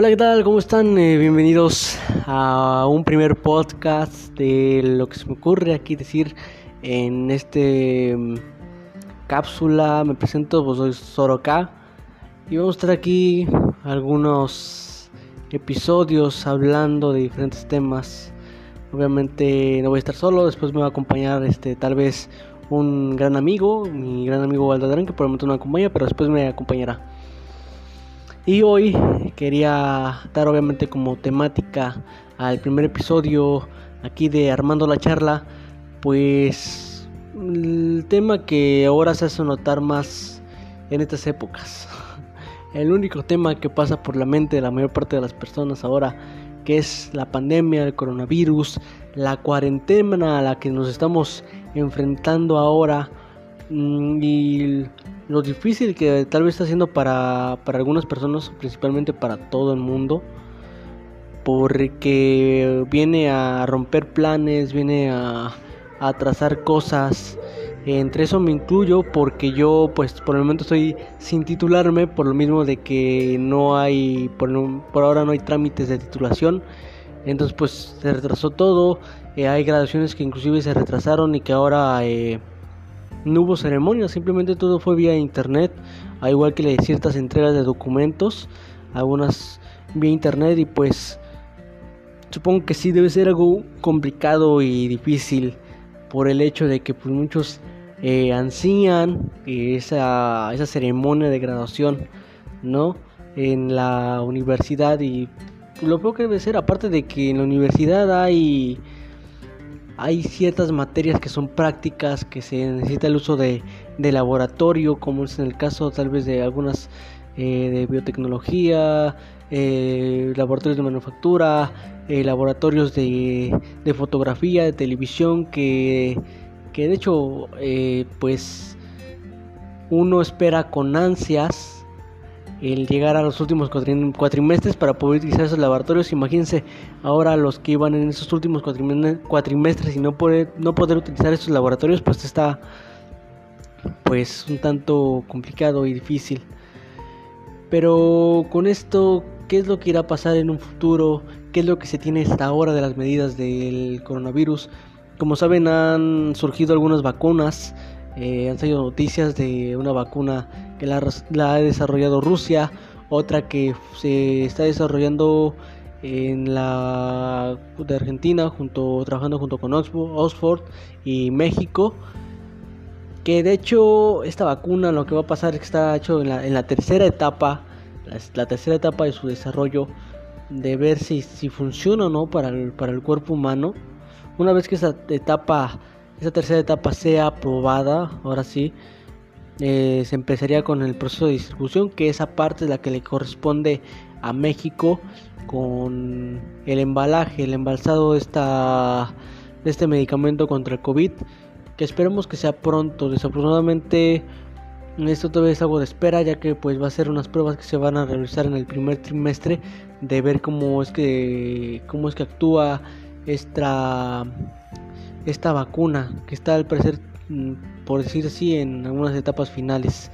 Hola, ¿qué tal? ¿Cómo están? Eh, bienvenidos a un primer podcast de lo que se me ocurre aquí decir en este mm, cápsula. Me presento, pues soy Soroka y vamos a estar aquí algunos episodios hablando de diferentes temas. Obviamente no voy a estar solo, después me va a acompañar este tal vez un gran amigo, mi gran amigo Valdadrán, que por no me acompaña, pero después me acompañará. Y hoy quería dar obviamente como temática al primer episodio aquí de Armando la charla, pues el tema que ahora se hace notar más en estas épocas. El único tema que pasa por la mente de la mayor parte de las personas ahora, que es la pandemia, el coronavirus, la cuarentena a la que nos estamos enfrentando ahora mm, y lo difícil que tal vez está haciendo para, para algunas personas, principalmente para todo el mundo, porque viene a romper planes, viene a, a trazar cosas. Entre eso me incluyo porque yo pues por el momento estoy sin titularme por lo mismo de que no hay por, por ahora no hay trámites de titulación. Entonces pues se retrasó todo. Eh, hay graduaciones que inclusive se retrasaron y que ahora eh, no hubo ceremonia, simplemente todo fue vía internet, al igual que ciertas entregas de documentos, algunas vía internet y pues supongo que sí debe ser algo complicado y difícil por el hecho de que pues muchos eh, ansían esa, esa ceremonia de graduación, ¿no? En la universidad y lo peor que debe ser, aparte de que en la universidad hay hay ciertas materias que son prácticas, que se necesita el uso de, laboratorio, como es en el caso tal vez de algunas eh, de biotecnología, eh, laboratorios de manufactura, eh, laboratorios de, de, fotografía, de televisión, que, que de hecho pues uno espera con ansias el llegar a los últimos cuatrimestres para poder utilizar esos laboratorios. Imagínense ahora los que iban en esos últimos cuatrimestres y no poder, no poder utilizar esos laboratorios, pues está pues un tanto complicado y difícil. Pero con esto, ¿qué es lo que irá a pasar en un futuro? ¿Qué es lo que se tiene hasta ahora de las medidas del coronavirus? Como saben, han surgido algunas vacunas eh, han salido noticias de una vacuna que la, ha desarrollado Rusia, otra que se está desarrollando en la de Argentina, junto trabajando junto con Oxford y México. Que de hecho esta vacuna lo que va a pasar es que está hecho en la, en la tercera etapa, la, tercera etapa de su desarrollo, de ver si, si funciona o no para el, para el cuerpo humano. Una vez que esa etapa esa tercera etapa sea aprobada, ahora sí, eh, se empezaría con el proceso de distribución, que esa parte es la que le corresponde a México con el embalaje, el embalsado de, esta, de este medicamento contra el COVID, que esperemos que sea pronto. Desafortunadamente, esto todavía es algo de espera, ya que pues va a ser unas pruebas que se van a realizar en el primer trimestre de ver cómo es que cómo es que actúa esta esta vacuna que está al parecer, mm, por decir así, en algunas etapas finales.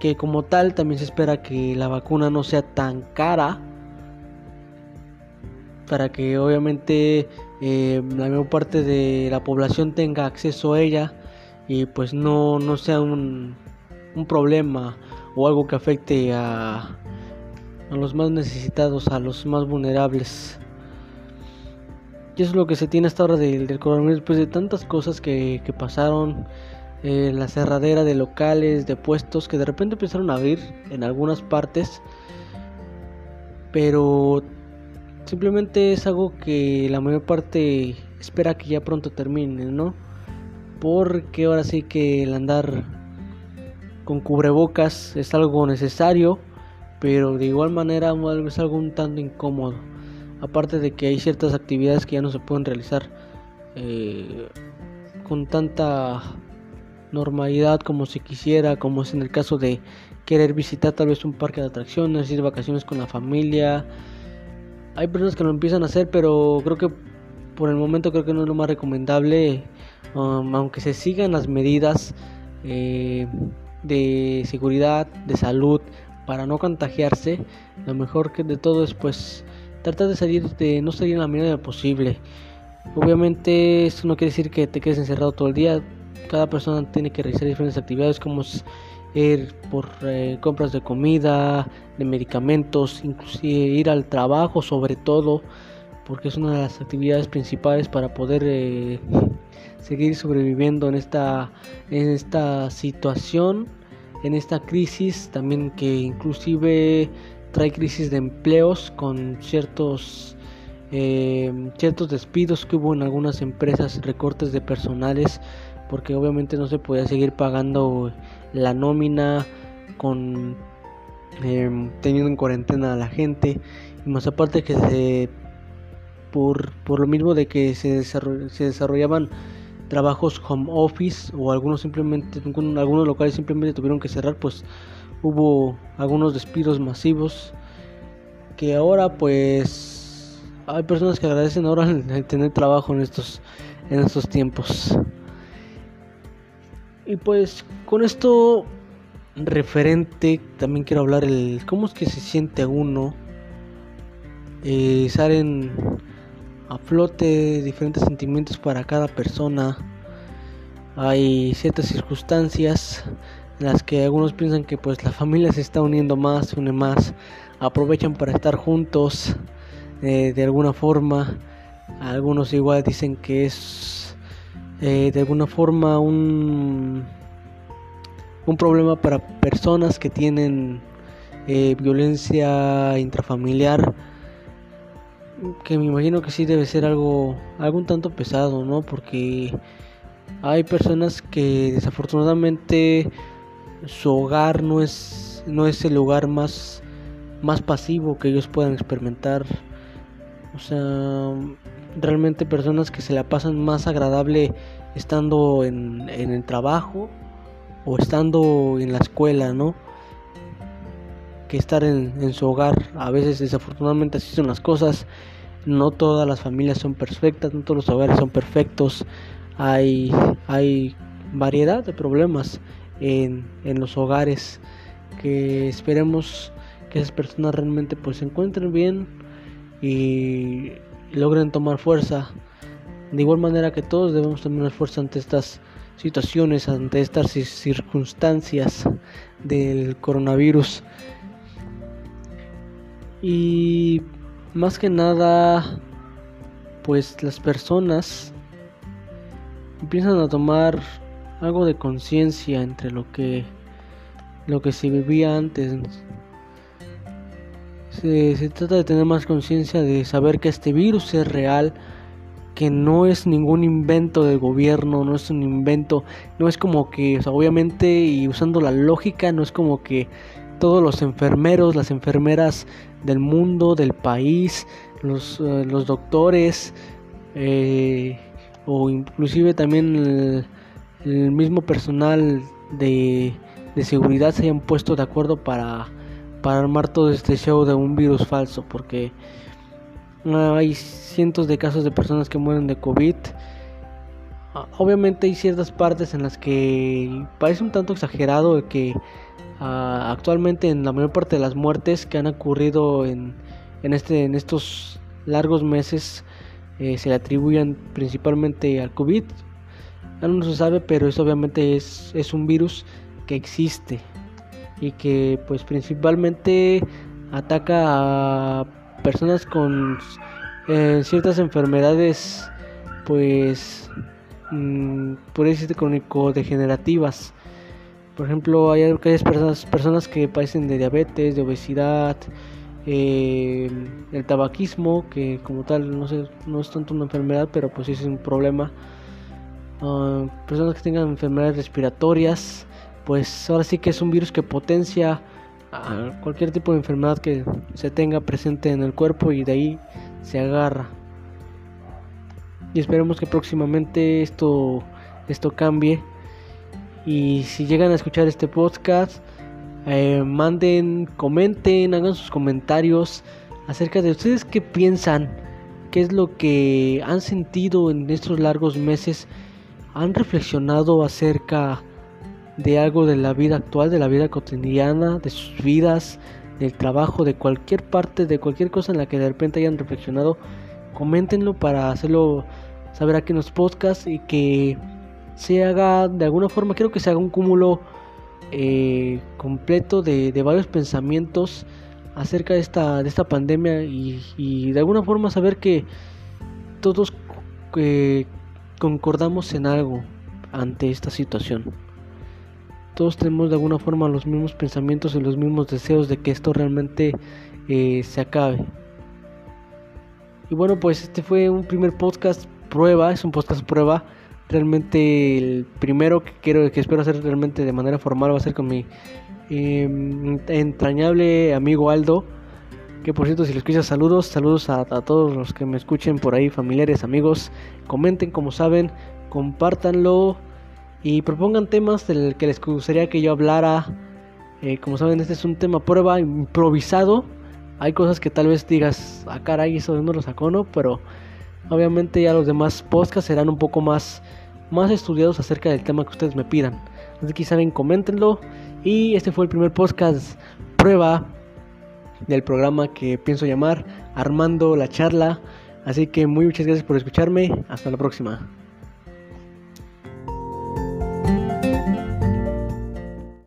Que como tal también se espera que la vacuna no sea tan cara para que obviamente eh, la mayor parte de la población tenga acceso a ella y pues no, no sea un, un problema o algo que afecte a, a los más necesitados, a los más vulnerables. Y eso es lo que se tiene hasta ahora del, del coronavirus, después de tantas cosas que, pasaron, eh, la cerradera de locales, de puestos que de repente empezaron a abrir en algunas partes, pero simplemente es algo que la mayor parte espera que ya pronto termine, ¿no? Porque ahora sí que el andar con cubrebocas es algo necesario, pero de igual manera es algo un tanto incómodo aparte de que hay ciertas actividades que ya no se pueden realizar eh, con tanta normalidad como se quisiera, como es en el caso de querer visitar tal vez un parque de atracciones, ir de vacaciones con la familia. Hay personas que lo empiezan a hacer, pero creo que por el momento creo que no es lo más recomendable, um, aunque se sigan las medidas eh, de seguridad, de salud, para no contagiarse, lo mejor que de todo es pues tratar de salir de no salir en la medida posible. Obviamente esto no quiere decir que te quedes encerrado todo el día. Cada persona tiene que realizar diferentes actividades como ir por eh, compras de comida, de medicamentos, inclusive ir al trabajo sobre todo, porque es una de las actividades principales para poder eh, seguir sobreviviendo en esta, en esta situación, en esta crisis, también que inclusive trae crisis de empleos con ciertos eh, ciertos despidos que hubo en algunas empresas, recortes de personales, porque obviamente no se podía seguir pagando la nómina con em, teniendo en cuarentena a la gente. Y más aparte que se por, por lo mismo de que se, se desarrollaban trabajos home office o algunos simplemente algunos locales simplemente tuvieron que cerrar pues hubo algunos despidos masivos que ahora pues hay personas que agradecen ahora el tener trabajo en estos en estos tiempos. Y pues con esto referente también quiero hablar el cómo es que se siente uno eh, salen a flote diferentes sentimientos para cada persona. Hay ciertas circunstancias las que algunos piensan que pues la familia se está uniendo más, se une más, aprovechan para estar juntos eh, de alguna forma. Algunos igual dicen que es eh, de alguna forma un, un problema para personas que tienen eh, violencia intrafamiliar que me imagino que sí debe ser algo algún tanto pesado no porque hay personas que desafortunadamente su hogar no es no es el lugar más más pasivo que ellos puedan experimentar. O sea realmente personas que se la pasan más agradable estando en, en el trabajo o estando en la escuela no que estar en, en su hogar. A veces desafortunadamente así son las cosas. No todas las familias son perfectas no todos los hogares son perfectos. Hay hay variedad de problemas en, en los hogares que esperemos que esas personas realmente pues se encuentren bien y, logren tomar fuerza. De igual manera que todos debemos tomar fuerza ante estas situaciones ante estas circunstancias del coronavirus. Y más que nada pues las personas empiezan a tomar algo de conciencia entre lo que lo que se vivía antes. Se, trata de tener más conciencia de saber que este virus es real, que no es ningún invento del gobierno, no es un invento, no es como que, obviamente, y usando la lógica, no es como que todos los enfermeros, las enfermeras del mundo, del país, los, eh, los doctores, eh, o inclusive también el, el mismo personal de, seguridad se hayan puesto de acuerdo para, para armar todo este show de un virus falso, porque hay cientos de casos de personas que mueren de COVID. Ah, obviamente hay ciertas partes en las que parece un tanto exagerado que ah, actualmente en la mayor parte de las muertes que han ocurrido en, en, este, en estos largos meses eh, se le atribuyan principalmente al COVID, no se sabe, pero eso obviamente es, es un virus que existe y que pues principalmente ataca a personas con eh, ciertas enfermedades pues mm, por decirte crónico degenerativas por ejemplo hay aquellas personas personas que padecen de diabetes de obesidad eh, el tabaquismo que como tal no sé no es tanto una enfermedad pero pues es un problema Ah, personas que tengan enfermedades respiratorias, pues ahora sí que es un virus que potencia cualquier tipo de enfermedad que se tenga presente en el cuerpo y de ahí se agarra. Y esperemos que próximamente esto, esto cambie. Y si llegan a escuchar este podcast, eh, manden, comenten, hagan sus comentarios acerca de ustedes qué piensan, qué es lo que han sentido en estos largos meses han reflexionado acerca de algo de la vida actual, de la vida cotidiana, de sus vidas, del trabajo, de cualquier parte, de cualquier cosa en la que de repente hayan reflexionado, coméntenlo para hacerlo saber aquí en los podcasts y que se haga de alguna forma, creo que se haga un cúmulo eh, completo de, varios pensamientos acerca de esta, de esta pandemia y, de alguna forma saber que todos eh, concordamos en algo ante esta situación. Todos tenemos de alguna forma los mismos pensamientos y los mismos deseos de que esto realmente eh, se acabe. Y bueno, pues este fue un primer podcast prueba, es un podcast prueba. Realmente el primero que quiero que espero hacer realmente de manera formal va a ser con mi em, entrañable amigo Aldo. Que por cierto, si lo escuchas, saludos, saludos a, todos los que me escuchen por ahí, familiares, amigos. Comenten como saben, compártanlo y propongan temas del que les gustaría que yo hablara. Eh, como saben, este es un tema prueba improvisado. Hay cosas que tal vez digas, ah, caray, eso no lo sacó, ¿no? Pero obviamente ya los demás podcasts serán un poco más, más estudiados acerca del tema que ustedes me pidan. Así que saben, coméntenlo. Y este fue el primer podcast prueba del programa que pienso llamar Armando la charla. Así que muy muchas gracias por escucharme. Hasta la próxima.